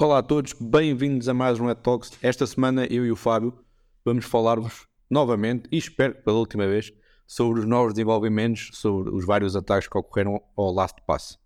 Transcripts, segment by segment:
Olá a todos, bem-vindos a mais um Red Talks. Esta semana eu e o Fábio vamos falar-vos novamente, e espero pela última vez, sobre os novos desenvolvimentos, sobre os vários ataques que ocorreram ao Last Pass.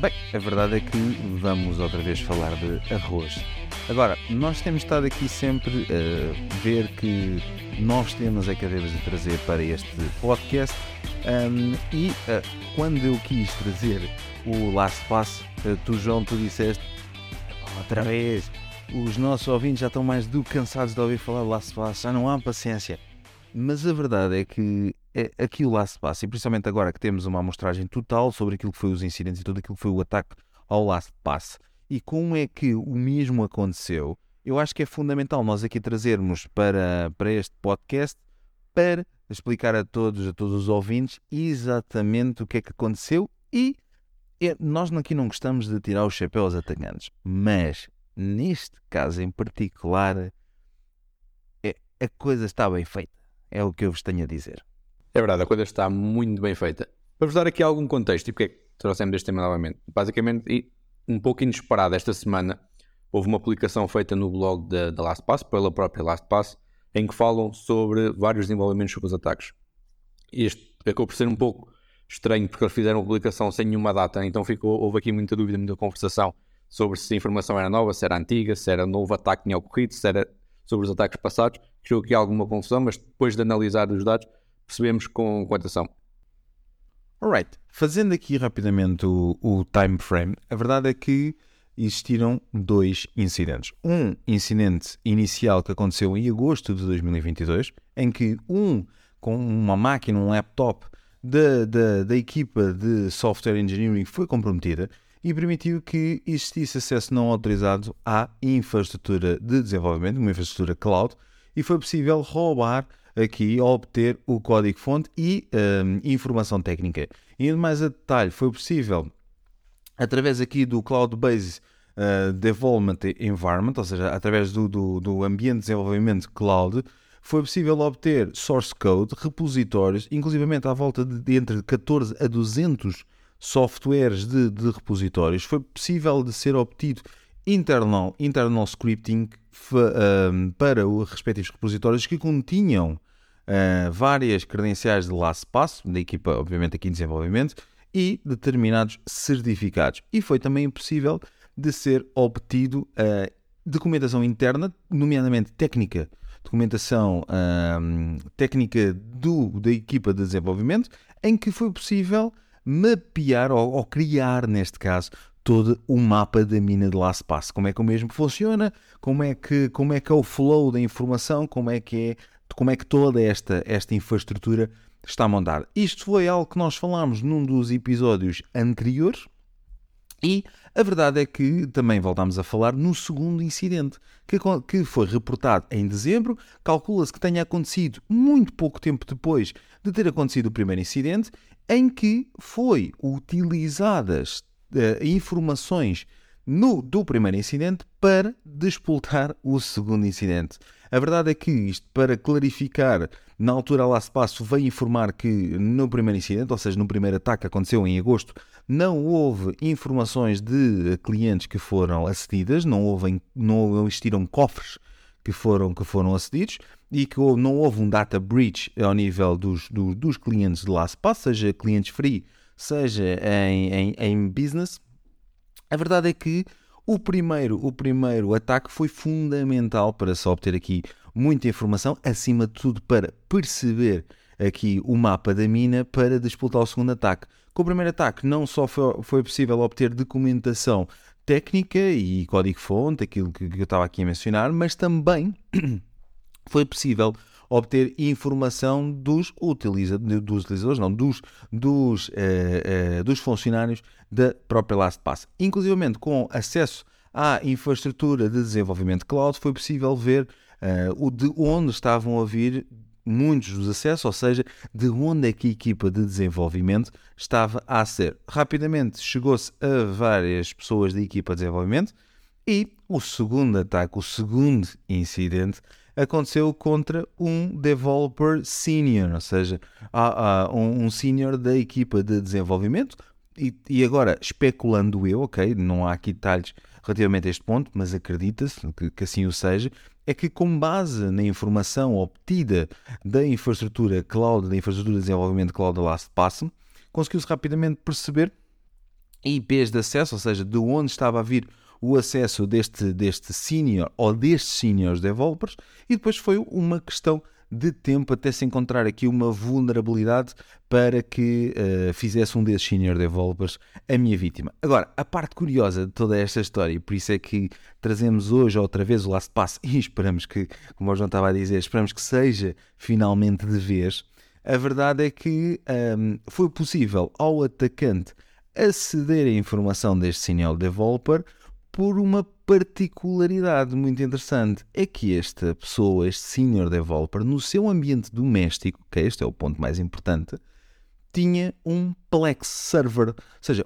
Bem, a verdade é que vamos outra vez falar de arroz. Agora, nós temos estado aqui sempre a ver que novos temas é que devemos de trazer para este podcast um, e uh, quando eu quis trazer o Last Pass, uh, tu João, tu disseste outra vez, os nossos ouvintes já estão mais do que cansados de ouvir falar Last Pass, já não há paciência. Mas a verdade é que é, aqui o Last Pass, e principalmente agora que temos uma amostragem total sobre aquilo que foi os incidentes e tudo aquilo que foi o ataque ao Last Pass, e como é que o mesmo aconteceu, eu acho que é fundamental nós aqui trazermos para, para este podcast para explicar a todos, a todos os ouvintes, exatamente o que é que aconteceu e é, nós aqui não gostamos de tirar o chapéu aos atacantes, mas neste caso em particular é, a coisa está bem feita. É o que eu vos tenho a dizer. É verdade, a coisa está muito bem feita. Para vos dar aqui algum contexto e porque é que trouxemos este tema novamente. Basicamente, um pouco inesperado esta semana, houve uma publicação feita no blog da, da LastPass, pela própria LastPass, em que falam sobre vários desenvolvimentos sobre os ataques. Este acabou por ser um pouco estranho porque eles fizeram a publicação sem nenhuma data, então ficou, houve aqui muita dúvida, muita conversação sobre se a informação era nova, se era antiga, se era novo ataque que tinha ocorrido, se era sobre os ataques passados. Criou aqui alguma confusão, mas depois de analisar os dados percebemos com, com atenção. Alright, fazendo aqui rapidamente o, o time frame, a verdade é que existiram dois incidentes. Um incidente inicial que aconteceu em agosto de 2022, em que um com uma máquina, um laptop da, da, da equipa de software engineering foi comprometida e permitiu que existisse acesso não autorizado à infraestrutura de desenvolvimento, uma infraestrutura cloud, e foi possível roubar aqui a obter o código-fonte e um, informação técnica. E mais a detalhe, foi possível, através aqui do Cloud-Based uh, Development Environment, ou seja, através do, do, do ambiente de desenvolvimento cloud, foi possível obter source code, repositórios, inclusivamente à volta de entre 14 a 200 softwares de, de repositórios. Foi possível de ser obtido internal, internal scripting um, para os respectivos repositórios que continham uh, várias credenciais de LastPass, da equipa, obviamente, aqui em desenvolvimento, e determinados certificados. E foi também possível de ser obtido uh, documentação interna, nomeadamente técnica, documentação técnica do, da equipa de desenvolvimento, em que foi possível mapear ou, ou criar, neste caso, todo o mapa da mina de LastPass. Como é que o mesmo funciona, como é que, como é, que é o flow da informação, como é que é como é que toda esta, esta infraestrutura está a montar. Isto foi algo que nós falámos num dos episódios anteriores e a verdade é que também voltámos a falar no segundo incidente, que, que foi reportado em dezembro. Calcula-se que tenha acontecido muito pouco tempo depois de ter acontecido o primeiro incidente, em que foi utilizadas uh, informações no, do primeiro incidente para despoltar o segundo incidente. A verdade é que isto, para clarificar, na altura lá se passo, veio informar que no primeiro incidente, ou seja, no primeiro ataque que aconteceu em agosto, não houve informações de clientes que foram acedidas, não, houve, não existiram cofres que foram, que foram acedidos e que não houve um data breach ao nível dos, dos, dos clientes de LastPass, seja clientes free, seja em, em, em business, a verdade é que o primeiro, o primeiro ataque foi fundamental para se obter aqui muita informação, acima de tudo para perceber aqui o mapa da mina para disputar o segundo ataque. Com o primeiro ataque não só foi, foi possível obter documentação técnica e código-fonte, aquilo que, que eu estava aqui a mencionar, mas também foi possível obter informação dos, utiliza, dos utilizadores, não, dos, dos, uh, uh, dos funcionários da própria LastPass. Inclusive com acesso à infraestrutura de desenvolvimento cloud, foi possível ver uh, o de onde estavam a vir muitos dos acessos, ou seja, de onde é que a equipa de desenvolvimento estava a ser. Rapidamente chegou-se a várias pessoas da equipa de desenvolvimento e o segundo ataque, o segundo incidente, aconteceu contra um developer senior, ou seja, há, há um, um senior da equipa de desenvolvimento. E, e, agora, especulando eu, ok, não há aqui detalhes relativamente a este ponto, mas acredita-se que, que assim o seja, é que com base na informação obtida da infraestrutura cloud, da infraestrutura de desenvolvimento cloud da LastPass, conseguiu-se rapidamente perceber IPs de acesso, ou seja, de onde estava a vir o acesso deste, deste senior ou destes seniors developers, e depois foi uma questão de tempo até se encontrar aqui uma vulnerabilidade para que uh, fizesse um desses senior developers a minha vítima. Agora, a parte curiosa de toda esta história, e por isso é que trazemos hoje outra vez o Last Pass e esperamos que, como o João estava a dizer, esperamos que seja finalmente de vez. A verdade é que um, ehm, foi possível ao atacante aceder à informação deste senior developer por uma particularidade muito interessante. É que esta pessoa, este senior developer, no seu ambiente doméstico, que este é o ponto mais importante, tinha um Plex server. Ou seja,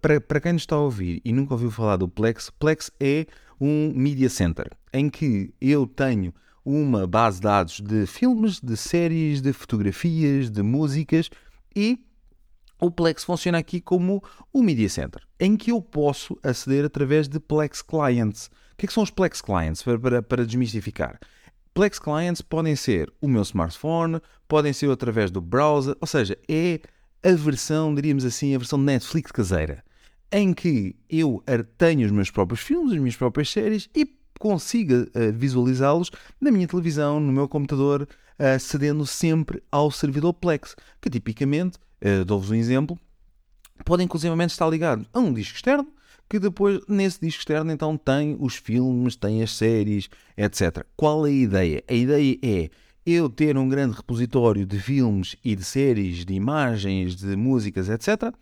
para, para quem nos está a ouvir e nunca ouviu falar do Plex, Plex é um media center em que eu tenho uma base de dados de filmes, de séries, de fotografias, de músicas e o Plex funciona aqui como o Media Center, em que eu posso aceder através de Plex Clients. O que, é que são os Plex Clients, para, para, para desmistificar? Plex Clients podem ser o meu smartphone, podem ser através do browser, ou seja, é a versão, diríamos assim, a versão Netflix caseira, em que eu tenho os meus próprios filmes, as minhas próprias séries e consiga uh, visualizá-los na minha televisão, no meu computador, uh, cedendo sempre ao servidor Plex, que tipicamente Uh, Dou-vos um exemplo. Pode inclusivamente estar ligado a um disco externo, que depois nesse disco externo então tem os filmes, tem as séries, etc. Qual é a ideia? A ideia é eu ter um grande repositório de filmes e de séries, de imagens, de músicas, etc.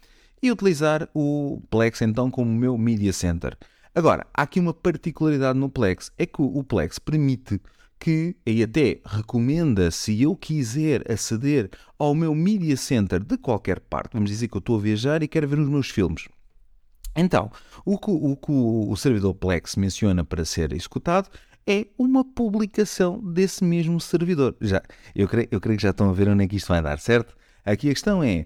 E utilizar o Plex então como meu media center. Agora, há aqui uma particularidade no Plex, é que o Plex permite que, e até recomenda, se eu quiser aceder ao meu Media Center de qualquer parte, vamos dizer que eu estou a viajar e quero ver os meus filmes. Então, o que o, que o servidor Plex menciona para ser executado é uma publicação desse mesmo servidor. Já, eu, creio, eu creio que já estão a ver onde é que isto vai dar, certo? Aqui a questão é,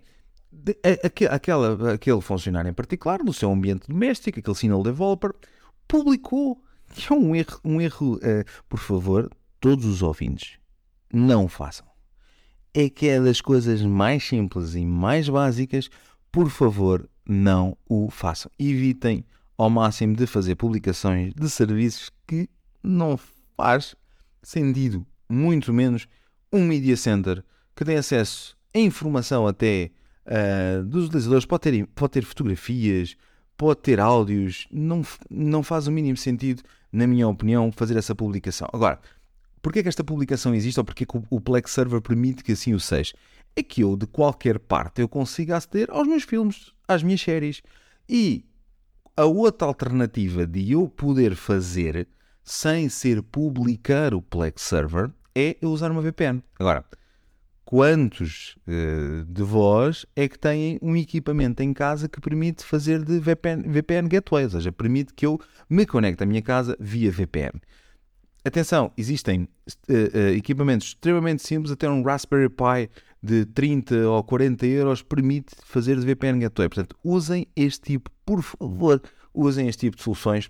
de, a, aquela, aquele funcionário em particular, no seu ambiente doméstico, aquele single developer, publicou, que é um erro, um erro uh, por favor, todos os ouvintes, não façam. É que é das coisas mais simples e mais básicas, por favor, não o façam. Evitem ao máximo de fazer publicações de serviços que não faz sentido, muito menos um media center que tem acesso a informação até uh, dos utilizadores, pode ter, pode ter fotografias, pode ter áudios, não, não faz o mínimo sentido, na minha opinião, fazer essa publicação. Agora, Porquê que esta publicação existe ou porquê que o Plex Server permite que assim o seja? É que eu, de qualquer parte, eu consiga aceder aos meus filmes, às minhas séries. E a outra alternativa de eu poder fazer sem ser publicar o Plex Server é eu usar uma VPN. Agora, quantos uh, de vós é que têm um equipamento em casa que permite fazer de VPN, VPN Gateway? Ou seja, permite que eu me conecte à minha casa via VPN. Atenção, existem uh, uh, equipamentos extremamente simples, até um Raspberry Pi de 30 ou 40 euros permite fazer de VPN Gateway. Portanto, usem este tipo, por favor, usem este tipo de soluções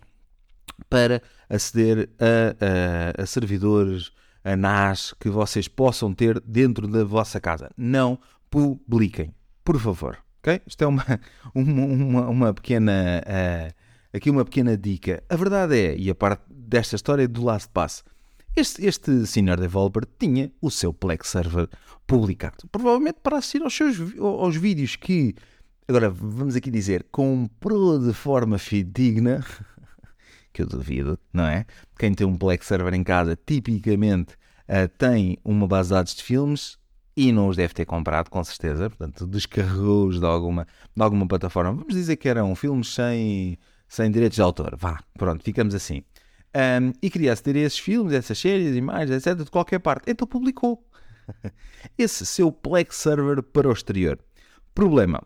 para aceder a, a, a servidores, a NAS que vocês possam ter dentro da vossa casa. Não publiquem, por favor. Okay? Isto é uma, uma, uma, uma pequena. Uh, aqui uma pequena dica. A verdade é, e a parte desta história do Last Pass. Este, este senior developer tinha o seu Plex server publicado, provavelmente para assistir aos, seus, aos vídeos que, agora vamos aqui dizer, comprou de forma fidedigna, que eu duvido, não é? Quem tem um Plex server em casa tipicamente uh, tem uma base de dados de filmes e não os deve ter comprado, com certeza, portanto descarregou-os de alguma, de alguma plataforma. Vamos dizer que eram filmes sem, sem direitos de autor, vá, pronto, ficamos assim. Um, e queria aceder a esses filmes, essas séries, imagens, etc., de qualquer parte. Então publicou esse seu Plex server para o exterior. Problema: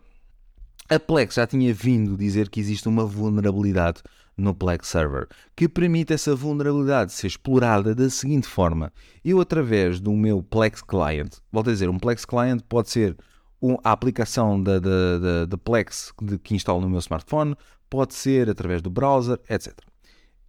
a Plex já tinha vindo dizer que existe uma vulnerabilidade no Plex Server, que permite essa vulnerabilidade ser explorada da seguinte forma. Eu, através do meu Plex Client, volto a dizer, um Plex Client pode ser a aplicação da, da, da, da Plex que instalo no meu smartphone, pode ser através do browser, etc.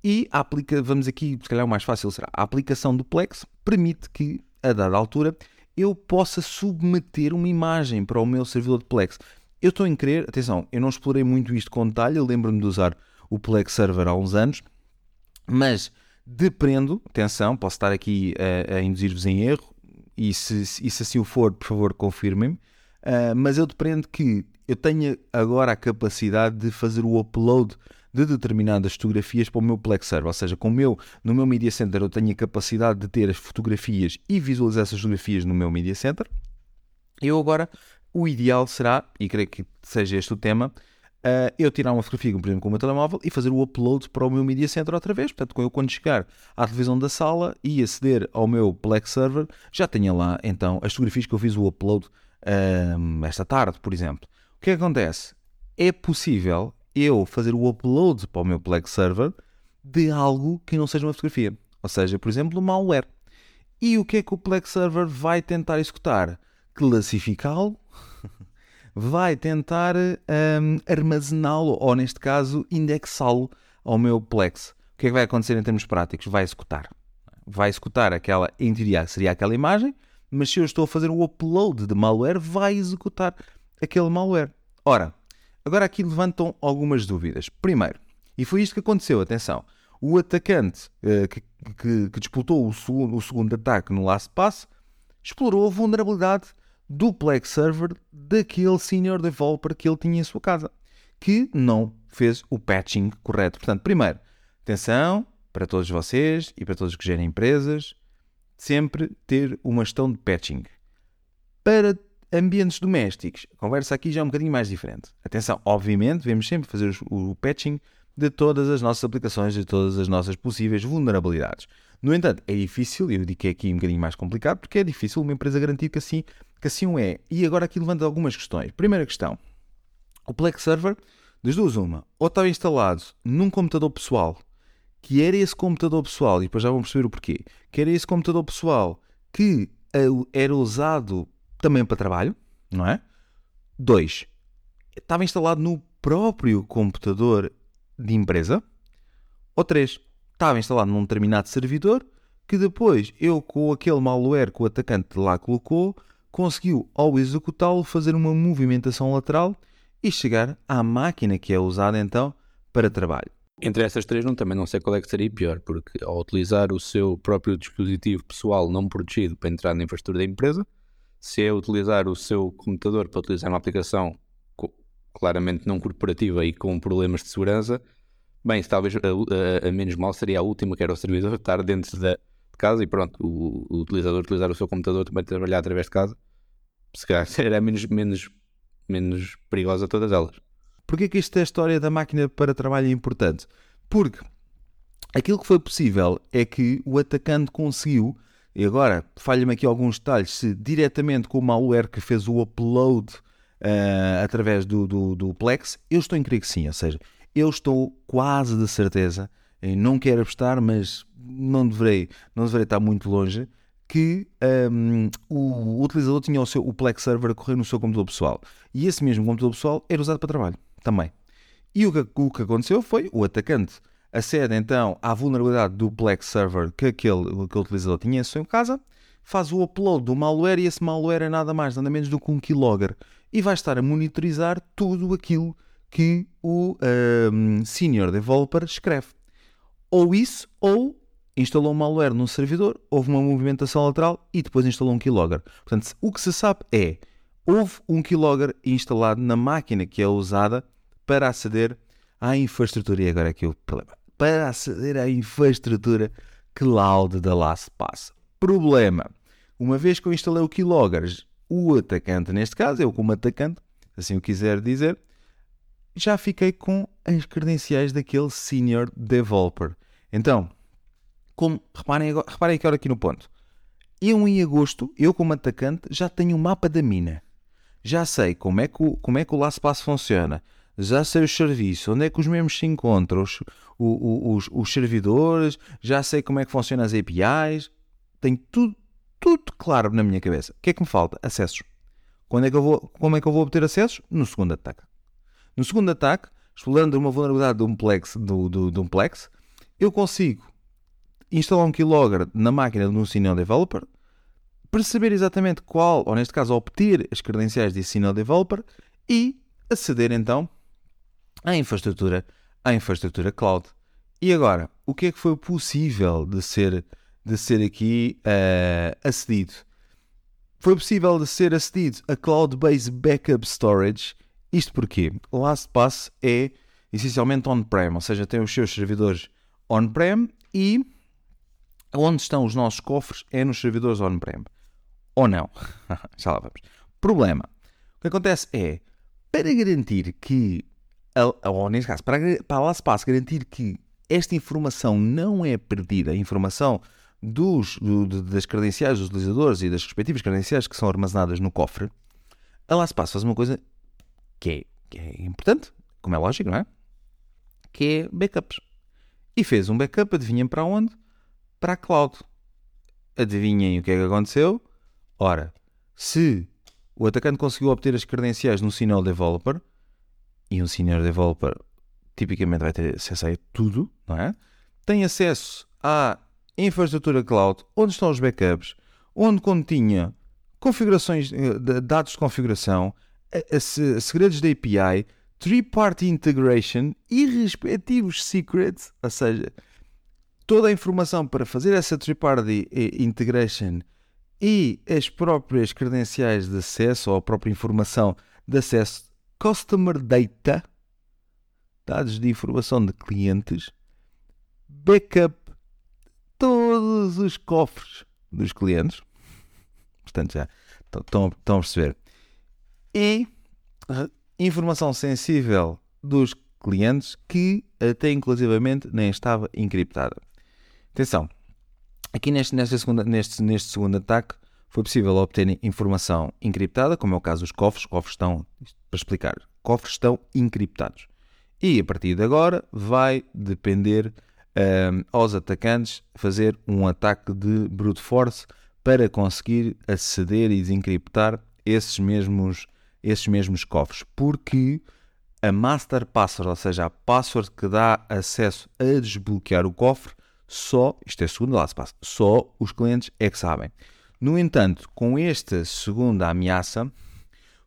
E a aplica, vamos aqui, se calhar o mais fácil será, a aplicação do Plex permite que, a dada altura, eu possa submeter uma imagem para o meu servidor de Plex. Eu estou em querer, atenção, eu não explorei muito isto com detalhe, eu lembro-me de usar o Plex Server há uns anos, mas dependo, atenção, posso estar aqui a, a induzir-vos em erro, e se, e se assim o for, por favor, confirmem-me, uh, mas eu dependo que eu tenha agora a capacidade de fazer o upload de determinadas fotografias para o meu Plex Server, ou seja, com meu, no meu Media Center eu tenho a capacidade de ter as fotografias e visualizar essas fotografias no meu Media Center. Eu agora, o ideal será, e creio que seja este o tema, uh, eu tirar uma fotografia, por exemplo, com o meu telemóvel e fazer o upload para o meu Media Center outra vez. Portanto, eu quando chegar à televisão da sala e aceder ao meu Plex Server, já tenha lá então as fotografias que eu fiz o upload uh, esta tarde, por exemplo. O que, acontece? É possível eu fazer o upload para o meu Plex Server de algo que não seja uma fotografia. Ou seja, por exemplo, malware. E o que é que o Plex Server vai tentar executar? Classificá-lo, vai tentar um, armazená-lo, ou neste caso, indexá-lo ao meu Plex. O que é que vai acontecer em termos práticos? Vai executar. Vai executar aquela, em teoria, seria aquela imagem, mas se eu estou a fazer o upload de malware, vai executar aquele malware. Ora, Agora aqui levantam algumas dúvidas. Primeiro, e foi isto que aconteceu, atenção, o atacante uh, que, que, que, disputou o segundo, o segundo ataque no Last Pass explorou a vulnerabilidade do Plex Server daquele senior developer que ele tinha em sua casa, que não fez o patching correto. Portanto, primeiro, atenção para todos vocês e para todos que gerem empresas, sempre ter uma gestão de patching. Para ambientes domésticos, a conversa aqui já é um bocadinho mais diferente. Atenção, obviamente, devemos sempre fazer o patching de todas as nossas aplicações, de todas as nossas possíveis vulnerabilidades. No entanto, é difícil, eu digo que é aqui um bocadinho mais complicado, porque é difícil uma empresa garantir que assim, que assim o é. E agora aqui levanta algumas questões. Primeira questão, o Plex Server, das duas uma, ou estava instalado num computador pessoal, que era esse computador pessoal, e depois já vão perceber o porquê, que era esse computador pessoal que eh, era usado também para trabalho, não é? Dois, estava instalado no próprio computador de empresa. Ou três, estava instalado num determinado servidor que depois eu, com aquele malware que o atacante lá colocou, conseguiu, ao executá-lo, fazer uma movimentação lateral e chegar à máquina que é usada então para trabalho. Entre essas três, não, também não sei qual é que seria pior, porque ao utilizar o seu próprio dispositivo pessoal não protegido para entrar na infraestrutura da empresa, se é utilizar o seu computador para utilizar uma aplicação claramente não corporativa e com problemas de segurança, bem, se talvez a, a, a, menos mal seria a última, que era o servidor estar dentro da, de casa e pronto, o, o, utilizador utilizar o seu computador também trabalhar através de casa, se calhar era menos, menos, menos perigosa todas elas. Porquê que esta história da máquina para trabalho é importante? Porque aquilo que foi possível é que o atacante conseguiu e agora, falha-me aqui alguns detalhes, se diretamente com o malware que fez o upload uh, através do, do, do, Plex, eu estou em crer que sim, ou seja, eu estou quase de certeza, não quero apostar, mas não deverei, não deverei estar muito longe, que um, ehm, o utilizador tinha o, seu, o Plex Server a correr no seu computador pessoal. E esse mesmo computador pessoal era usado para trabalho também. E o que, o que aconteceu foi o atacante acede então à vulnerabilidade do Plex Server que aquele, aquele utilizador tinha em sua casa, faz o upload do malware e esse malware é nada mais, nada menos do que um keylogger e vai estar a monitorizar tudo aquilo que o um, Senior Developer escreve. Ou isso, ou instalou um malware num servidor, houve uma movimentação lateral e depois instalou um keylogger. Portanto, o que se sabe é, houve um keylogger instalado na máquina que é usada para aceder à infraestrutura. E agora aqui o problema para aceder à infraestrutura cloud da LastPass. Problema: uma vez que eu instalei o Keylogger, o atacante, neste caso, eu como atacante, assim o quiser dizer, já fiquei com as credenciais daquele Senior Developer. Então, como, reparem, agora, reparem agora aqui no ponto. Eu, em agosto, eu como atacante, já tenho o um mapa da mina. Já sei como é que o, como é que o LastPass funciona. Já sei os serviços, onde é que os mesmos se encontram, os, os, os, servidores, já sei como é que funcionam as APIs, tenho tudo, tudo claro na minha cabeça. O que é que me falta? Acessos. Quando é que eu vou, como é que eu vou obter acessos? No segundo ataque. No segundo ataque, explorando uma vulnerabilidade do Plex, do, do, do Plex, eu consigo instalar um keylogger na máquina de um Signal Developer, perceber exatamente qual, ou neste caso, obter as credenciais de Signal Developer e aceder então à infraestrutura, à infraestrutura cloud. E agora, o que é que foi possível de ser, de ser aqui uh, acedido? Foi possível de ser acedido a Cloud-Based Backup Storage. Isto porque LastPass é essencialmente on-prem, ou seja, tem os seus servidores on-prem e onde estão os nossos cofres é nos servidores on-prem. Ou não? Já lá vamos. Problema. O que acontece é, para garantir que, ou neste caso, para, para a LastPass garantir que esta informação não é perdida, a informação dos, do, das credenciais dos utilizadores e das respectivas credenciais que são armazenadas no cofre, a LastPass faz uma coisa que é, que é importante, como é lógico, não é? Que é backups. E fez um backup, adivinhem para onde? Para a cloud. Adivinhem o que é que aconteceu? Ora, se o atacante conseguiu obter as credenciais no Senior Developer, e um Senior Developer tipicamente vai ter acesso a tudo, não é? Tem acesso à infraestrutura cloud, onde estão os backups, onde continha configurações, eh, dados de configuração, segredos da API, three-party integration e respectivos secrets, ou seja, toda a informação para fazer essa three-party eh, integration e as próprias credenciais de acesso ou a própria informação de acesso, customer data, dados de informação de clientes, backup todos os cofres dos clientes. Portanto, já estão, a perceber. E informação sensível dos clientes que até inclusivamente nem estava encriptada. Atenção, aqui neste, nesta segunda, neste, neste segundo ataque foi possível obter informação encriptada, como é o caso dos cofres. Cofres estão, para explicar, cofres estão encriptados. E a partir de agora vai depender um, aos atacantes fazer um ataque de brute force para conseguir aceder e desencriptar esses mesmos, esses mesmos cofres. Porque a master password, ou seja, a password que dá acesso a desbloquear o cofre, só, isto é segundo LastPass, só os clientes é que sabem. No entanto, com esta segunda ameaça,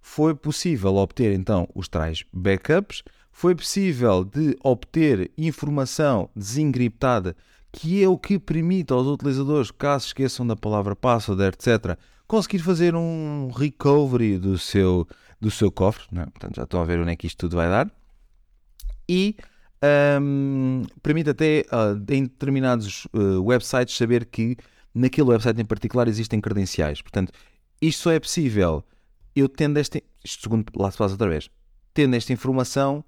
foi possível obter então os tais backups foi possível de obter informação desencriptada, que é o que permite aos utilizadores, caso esqueçam da palavra password, etc., conseguir fazer um recovery do seu, do seu cofre. Não é? Portanto, já estão a ver onde é que isto tudo vai dar. E um, permite até uh, em determinados uh, websites saber que naquele website em particular existem credenciais. Portanto, isto só é possível eu tendo esta, isto segundo lá se faz outra vez, tendo esta informação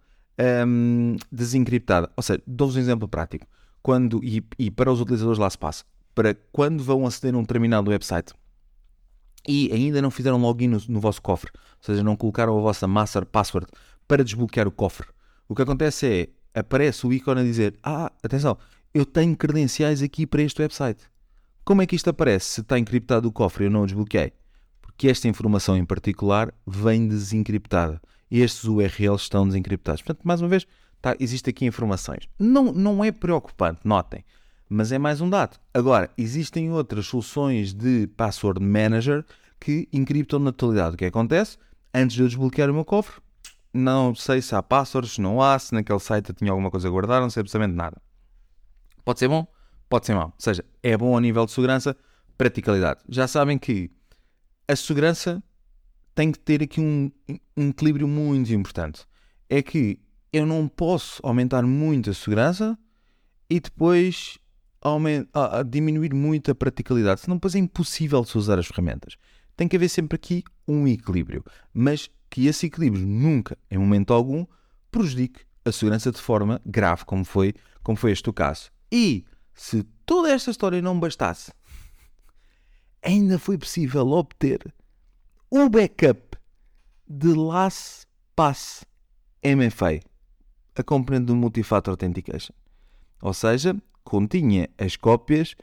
um, desencriptada. Ou seja, dou-vos um exemplo prático. Quando, e, e, para os utilizadores lá se passa, para quando vão aceder a um determinado website e ainda não fizeram login no, no vosso cofre, ou seja, não colocaram a vossa master password para desbloquear o cofre, o que acontece é, aparece o ícone a dizer, ah, atenção, eu tenho credenciais aqui para este website. Como é que isto aparece se está encriptado o cofre e eu não o desbloqueei? Porque esta informação em particular vem desencriptada estes URLs estão desencriptados. Portanto, mais uma vez, tá, existe aqui informações. Não, não é preocupante, notem, mas é mais um dado. Agora, existem outras soluções de password manager que encriptam na totalidade. O que acontece? Antes de eu desbloquear o meu cofre, não sei se há passwords, se não há, se naquele site eu tinha alguma coisa a guardar, não sei absolutamente nada. Pode ser bom, pode ser mau. Ou seja, é bom a nível de segurança, praticalidade. Já sabem que a segurança tem que ter aqui um, um equilíbrio muito importante. É que eu não posso aumentar muito a segurança e depois aumentar, diminuir muito a praticalidade, senão depois é impossível de se usar as ferramentas. Tem que haver sempre aqui um equilíbrio, mas que esse equilíbrio nunca, em momento algum, prejudique a segurança de forma grave, como foi, como foi este o caso. E se toda esta história não bastasse, ainda foi possível obter o backup de LastPass MFA, a componente do Multifactor Authentication. Ou seja, continha as cópias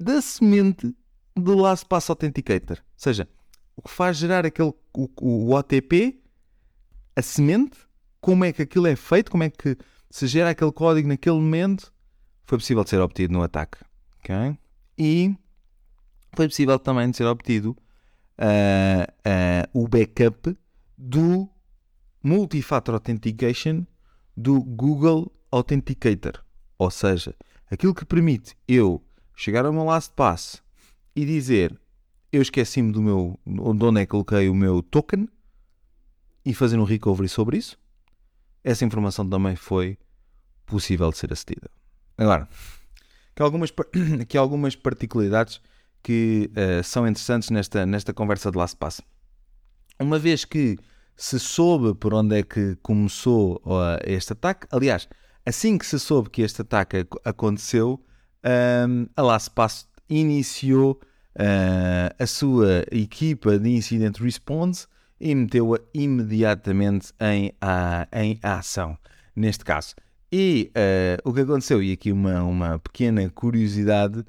da semente do LastPass Authenticator. Ou seja, o que faz gerar aquele, o, o, OTP, a semente, como é que aquilo é feito, como é que se gera aquele código naquele momento, foi possível de ser obtido no ataque. Okay? E foi possível também de ser obtido uh, uh, o backup do Multifactor Authentication do Google Authenticator. Ou seja, aquilo que permite eu chegar ao meu LastPass e dizer eu esqueci-me do meu, de onde é que coloquei o meu token e fazer um recovery sobre isso. Essa informação também foi possível de ser acedida. Agora, aqui algumas, aqui algumas particularidades que uh, são interessantes nesta, nesta conversa de LastPass. Uma vez que se soube por onde é que começou uh, este ataque, aliás, assim que se soube que este ataque aconteceu, um, a LastPass iniciou uh, a sua equipa de Incident Response e meteu-a imediatamente em, a, em ação, neste caso. E uh, o que aconteceu, e aqui uma, uma pequena curiosidade,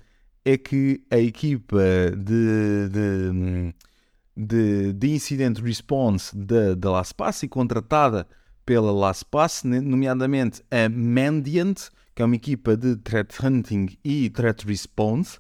é que a equipa de, de, de, de Incident Response da, LastPass e contratada pela LastPass, nomeadamente a Mandiant, que é uma equipa de Threat Hunting e Threat Response,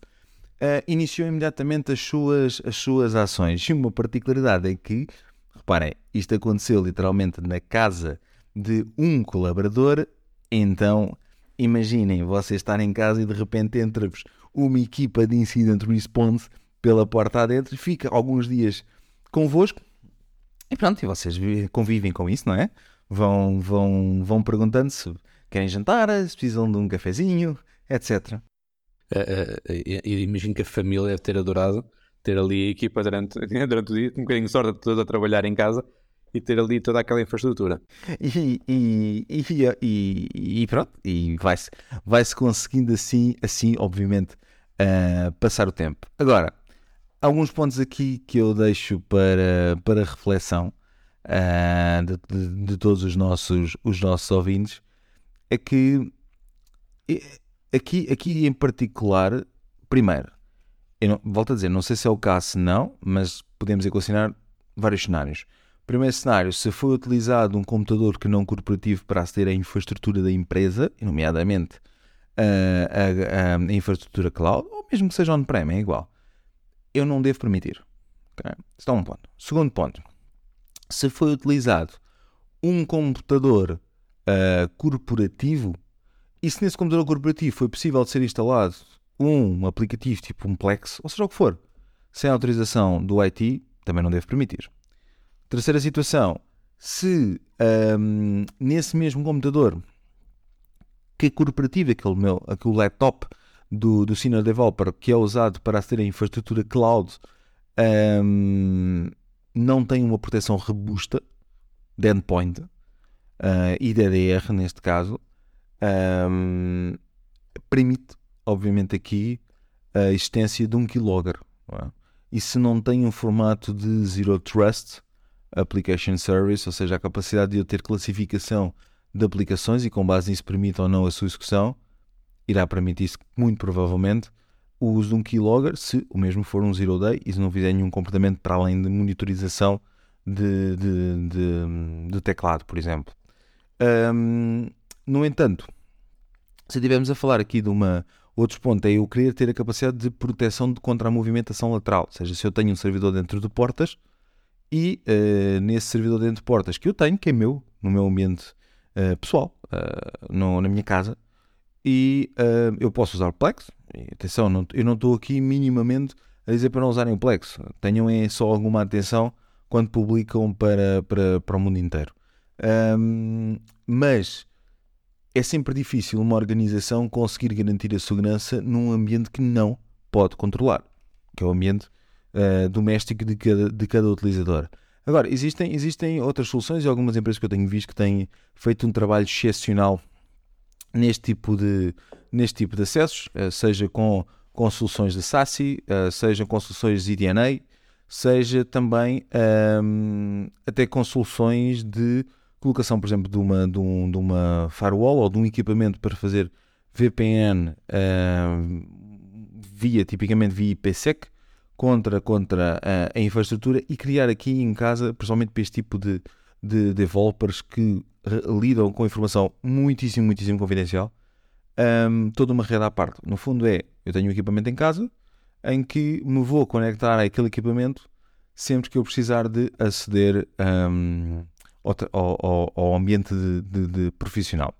uh, iniciou imediatamente as suas, as suas ações. E uma particularidade é que, reparem, isto aconteceu literalmente na casa de um colaborador, então imaginem vocês estarem em casa e de repente entra-vos uma equipa de incident response pela porta adentro e fica alguns dias convosco e pronto, e vocês convivem com isso, não é? Vão, vão, vão perguntando se querem jantar, se precisam de um cafezinho, etc. Uh, uh, imagino que a família deve ter adorado ter ali a equipa durante, durante o dia, um bocadinho de sorte toda a trabalhar em casa e ter ali toda aquela infraestrutura. E, e, e, e pronto, e vai-se vai -se conseguindo assim, assim obviamente, uh, passar o tempo. Agora, alguns pontos aqui que eu deixo para, para reflexão uh, de, de, de, todos os nossos, os nossos ouvintes é que aqui, aqui em particular, primeiro, não, volto a dizer, não sei se é o caso, não, mas podemos equacionar vários cenários. Primeiro cenário, se foi utilizado um computador que não corporativo para aceder à infraestrutura da empresa, nomeadamente a, a, a infraestrutura cloud, ou mesmo que seja on-prem, é igual. Eu não devo permitir. Okay? É um ponto. Segundo ponto, se foi utilizado um computador uh, corporativo e se nesse computador corporativo foi possível de ser instalado um aplicativo tipo um Plex, ou seja o que for, sem autorização do IT, também não deve permitir. Terceira situação, se um, nesse mesmo computador que é corporativo, aquele, meu, aquele laptop do, do Senior Developer que é usado para aceder à infraestrutura cloud um, não tem uma proteção robusta de endpoint uh, e DDR neste caso, um, permite, obviamente, aqui a existência de um keylogger. É? E se não tem um formato de Zero Trust Application Service, ou seja, a capacidade de eu ter classificação de aplicações e com base nisso permite ou não a sua execução, irá permitir muito provavelmente o uso de um keylogger se o mesmo for um zero day e se não fizer nenhum comportamento para além de monitorização de, de, de, de teclado, por exemplo. Um, no entanto, se estivermos a falar aqui de uma. Outro ponto é eu querer ter a capacidade de proteção contra a movimentação lateral. Ou seja, se eu tenho um servidor dentro de portas e uh, nesse servidor dentro de portas que eu tenho, que é meu, no meu ambiente uh, pessoal, uh, no, na minha casa, e eu posso usar o Plex. E, atenção, não, eu não estou aqui minimamente a dizer para não usarem o Plex. Tenham é só alguma atenção quando publicam para, para, para o mundo inteiro. Um, mas é sempre difícil uma organização conseguir garantir a segurança num ambiente que não pode controlar, que é o ambiente uh, doméstico de cada, de cada utilizador. Agora, existem, existem outras soluções e algumas empresas que eu tenho visto que têm feito um trabalho excepcional neste tipo de, neste tipo de acessos, uh, seja com, com soluções de SASI, uh, seja com soluções de IDNA, seja também um, ehm, até com soluções de colocação, por exemplo, de uma, de, um, de uma firewall ou de um equipamento para fazer VPN uh, via, tipicamente via IPsec, contra, contra a, a, infraestrutura e criar aqui em casa, principalmente para este tipo de, de developers que lidam com informação muitíssimo, muitíssimo confidencial, um, toda uma rede à parte. No fundo é, eu tenho um equipamento em casa em que me vou conectar àquele equipamento sempre que eu precisar de aceder um, ao, ao, ao, ambiente de, de, de profissional.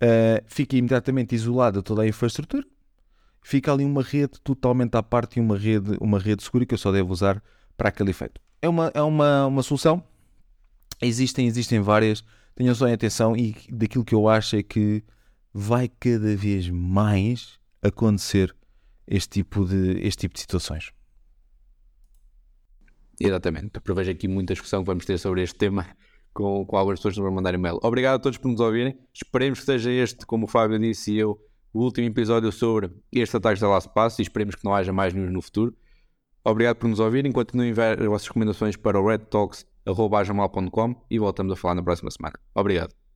Uh, fica imediatamente isolada toda a infraestrutura, fica ali uma rede totalmente à parte e uma rede, uma rede segura que eu só devo usar para aquele efeito. É uma, é uma, uma solução. Existem, existem várias. Tenham só em atenção e daquilo que eu acho é que vai cada vez mais acontecer este tipo de, este tipo de situações. Exatamente. Prevejo aqui muita discussão que vamos ter sobre este tema com, com algumas pessoas que nos vão mandar e-mail. Obrigado a todos por nos ouvirem. Esperemos que seja este, como o Fábio disse e eu, o último episódio sobre este ataque da Last Pass e esperemos que não haja mais nenhum no futuro. Obrigado por nos ouvirem. Continuem a enviar as vossas recomendações para o redtalks.com e voltamos a falar na próxima semana. Obrigado.